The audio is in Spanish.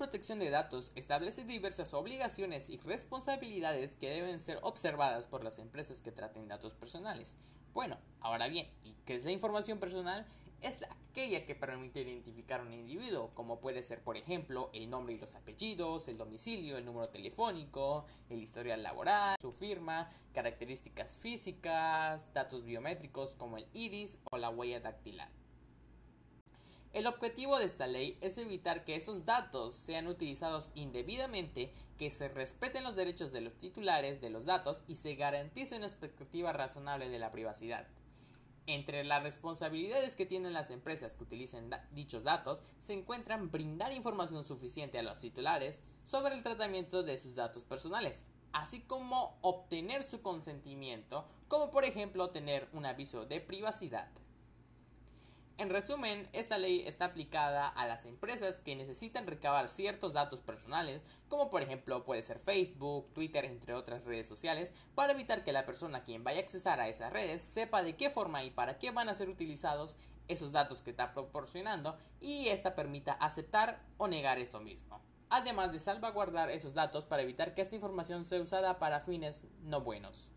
Protección de Datos establece diversas obligaciones y responsabilidades que deben ser observadas por las empresas que traten datos personales. Bueno, ahora bien, ¿y qué es la información personal? Es aquella que permite identificar a un individuo, como puede ser, por ejemplo, el nombre y los apellidos, el domicilio, el número telefónico, el historial laboral, su firma, características físicas, datos biométricos como el iris o la huella dactilar. El objetivo de esta ley es evitar que estos datos sean utilizados indebidamente, que se respeten los derechos de los titulares de los datos y se garantice una expectativa razonable de la privacidad. Entre las responsabilidades que tienen las empresas que utilicen dichos datos se encuentran brindar información suficiente a los titulares sobre el tratamiento de sus datos personales, así como obtener su consentimiento, como por ejemplo tener un aviso de privacidad. En resumen, esta ley está aplicada a las empresas que necesitan recabar ciertos datos personales, como por ejemplo puede ser Facebook, Twitter, entre otras redes sociales, para evitar que la persona quien vaya a accesar a esas redes sepa de qué forma y para qué van a ser utilizados esos datos que está proporcionando y esta permita aceptar o negar esto mismo. Además de salvaguardar esos datos para evitar que esta información sea usada para fines no buenos.